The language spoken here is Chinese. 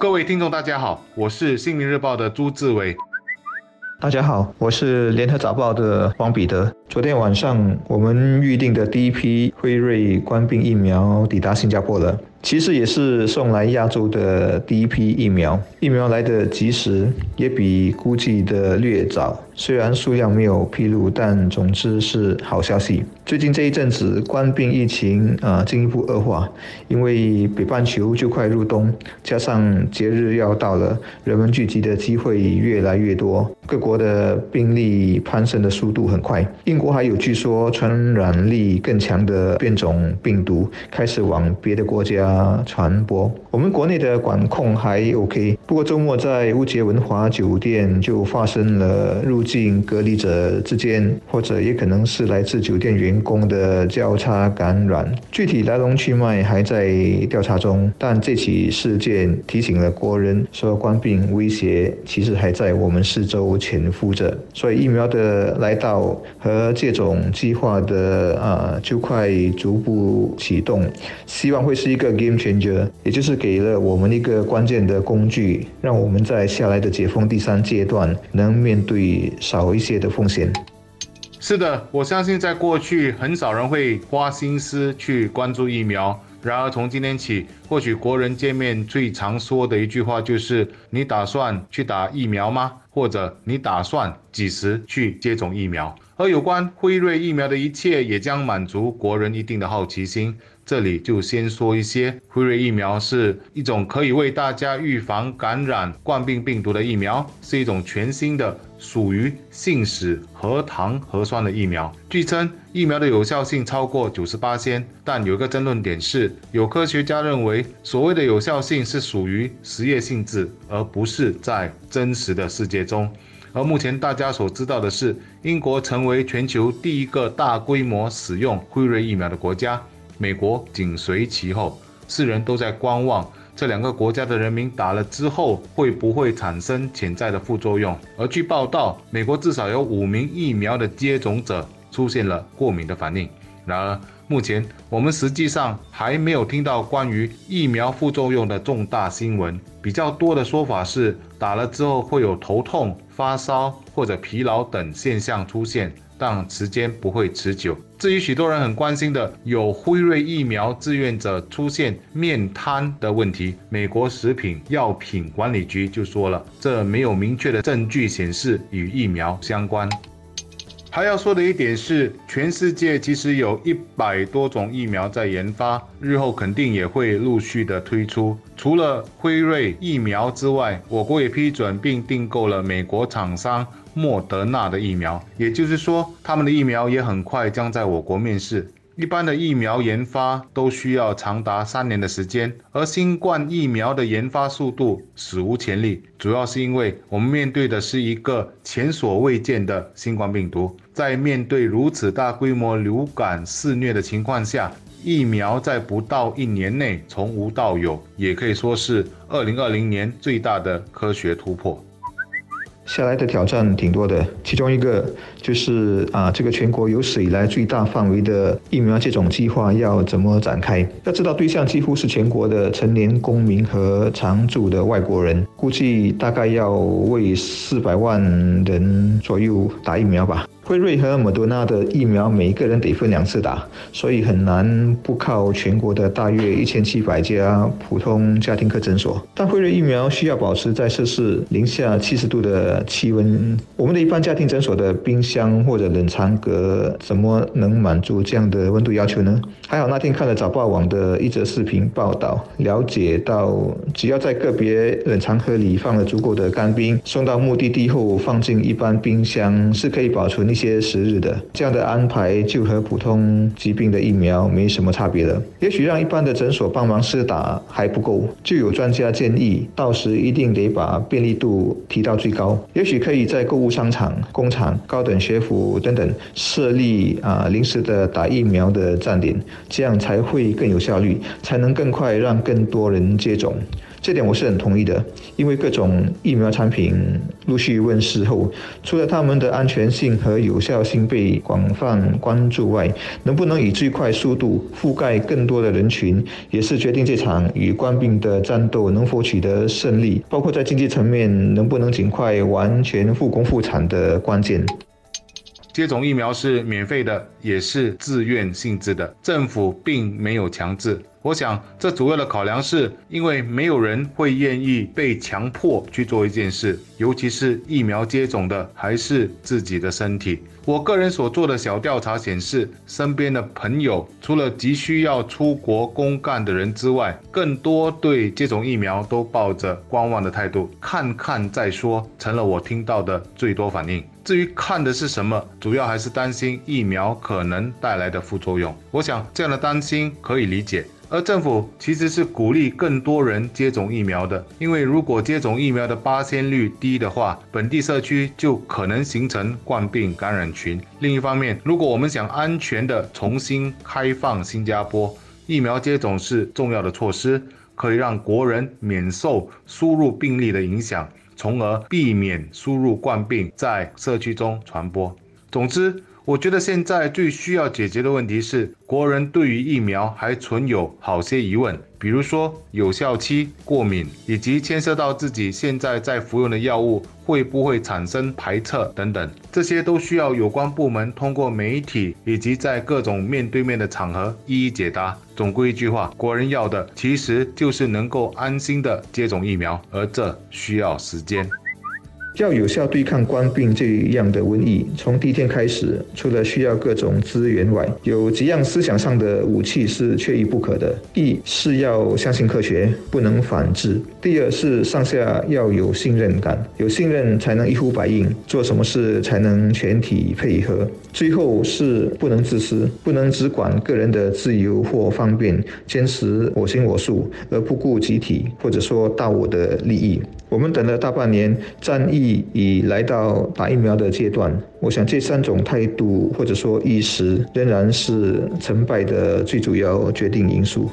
各位听众，大家好，我是《新民日报》的朱志伟。大家好，我是联合早报的王彼得。昨天晚上，我们预定的第一批辉瑞冠病疫苗抵达新加坡了。其实也是送来亚洲的第一批疫苗，疫苗来得及时，也比估计的略早。虽然数量没有披露，但总之是好消息。最近这一阵子，冠病疫情啊进一步恶化，因为北半球就快入冬，加上节日要到了，人们聚集的机会越来越多，各国的病例攀升的速度很快。英国还有据说传染力更强的变种病毒开始往别的国家。传播。我们国内的管控还 OK，不过周末在乌节文华酒店就发生了入境隔离者之间，或者也可能是来自酒店员工的交叉感染。具体来龙去脉还在调查中，但这起事件提醒了国人，说冠病威胁其实还在我们四周潜伏着。所以疫苗的来到和这种计划的啊，就快逐步启动，希望会是一个。Game changer，也就是给了我们一个关键的工具，让我们在下来的解封第三阶段能面对少一些的风险。是的，我相信在过去很少人会花心思去关注疫苗。然而从今天起，或许国人见面最常说的一句话就是：“你打算去打疫苗吗？”或者“你打算几时去接种疫苗？”而有关辉瑞疫苗的一切，也将满足国人一定的好奇心。这里就先说一些，辉瑞疫苗是一种可以为大家预防感染冠病病毒的疫苗，是一种全新的属于信使核糖核酸的疫苗。据称，疫苗的有效性超过九十八先，但有一个争论点是，有科学家认为，所谓的有效性是属于实验性质，而不是在真实的世界中。而目前大家所知道的是，英国成为全球第一个大规模使用辉瑞疫苗的国家。美国紧随其后，世人都在观望这两个国家的人民打了之后会不会产生潜在的副作用。而据报道，美国至少有五名疫苗的接种者出现了过敏的反应。然而，目前我们实际上还没有听到关于疫苗副作用的重大新闻。比较多的说法是，打了之后会有头痛、发烧或者疲劳等现象出现。但时间不会持久。至于许多人很关心的有辉瑞疫苗志愿者出现面瘫的问题，美国食品药品管理局就说了，这没有明确的证据显示与疫苗相关。还要说的一点是，全世界其实有一百多种疫苗在研发，日后肯定也会陆续的推出。除了辉瑞疫苗之外，我国也批准并订购了美国厂商。莫德纳的疫苗，也就是说，他们的疫苗也很快将在我国面世。一般的疫苗研发都需要长达三年的时间，而新冠疫苗的研发速度史无前例，主要是因为我们面对的是一个前所未见的新冠病毒。在面对如此大规模流感肆虐的情况下，疫苗在不到一年内从无到有，也可以说是二零二零年最大的科学突破。下来的挑战挺多的，其中一个就是啊，这个全国有史以来最大范围的疫苗接种计划要怎么展开？要知道对象几乎是全国的成年公民和常住的外国人，估计大概要为四百万人左右打疫苗吧。辉瑞和莫多纳的疫苗，每一个人得分两次打，所以很难不靠全国的大约一千七百家普通家庭科诊所。但辉瑞疫苗需要保持在摄氏零下七十度的气温，我们的一般家庭诊所的冰箱或者冷藏格怎么能满足这样的温度要求呢？还好那天看了早报网的一则视频报道，了解到只要在个别冷藏盒里放了足够的干冰，送到目的地后放进一般冰箱，是可以保存一。些时日的这样的安排，就和普通疾病的疫苗没什么差别了。也许让一般的诊所帮忙试打还不够，就有专家建议，到时一定得把便利度提到最高。也许可以在购物商场、工厂、高等学府等等设立啊临时的打疫苗的站点，这样才会更有效率，才能更快让更多人接种。这点我是很同意的。因为各种疫苗产品陆续问世后，除了他们的安全性和有效性被广泛关注外，能不能以最快速度覆盖更多的人群，也是决定这场与冠病的战斗能否取得胜利，包括在经济层面能不能尽快完全复工复产的关键。接种疫苗是免费的，也是自愿性质的，政府并没有强制。我想，这主要的考量是因为没有人会愿意被强迫去做一件事，尤其是疫苗接种的还是自己的身体。我个人所做的小调查显示，身边的朋友除了急需要出国公干的人之外，更多对接种疫苗都抱着观望的态度，看看再说，成了我听到的最多反应。至于看的是什么，主要还是担心疫苗可能带来的副作用。我想这样的担心可以理解。而政府其实是鼓励更多人接种疫苗的，因为如果接种疫苗的八仙率低的话，本地社区就可能形成冠病感染群。另一方面，如果我们想安全的重新开放新加坡，疫苗接种是重要的措施，可以让国人免受输入病例的影响，从而避免输入冠病在社区中传播。总之。我觉得现在最需要解决的问题是，国人对于疫苗还存有好些疑问，比如说有效期、过敏，以及牵涉到自己现在在服用的药物会不会产生排斥等等，这些都需要有关部门通过媒体以及在各种面对面的场合一一解答。总归一句话，国人要的其实就是能够安心的接种疫苗，而这需要时间。要有效对抗官病这样的瘟疫，从第一天开始，除了需要各种资源外，有几样思想上的武器是缺一不可的：一是要相信科学，不能反制；第二是上下要有信任感，有信任才能一呼百应，做什么事才能全体配合；最后是不能自私，不能只管个人的自由或方便，坚持我行我素，而不顾集体或者说大我的利益。我们等了大半年，战役已来到打疫苗的阶段。我想这三种态度或者说意识，仍然是成败的最主要决定因素。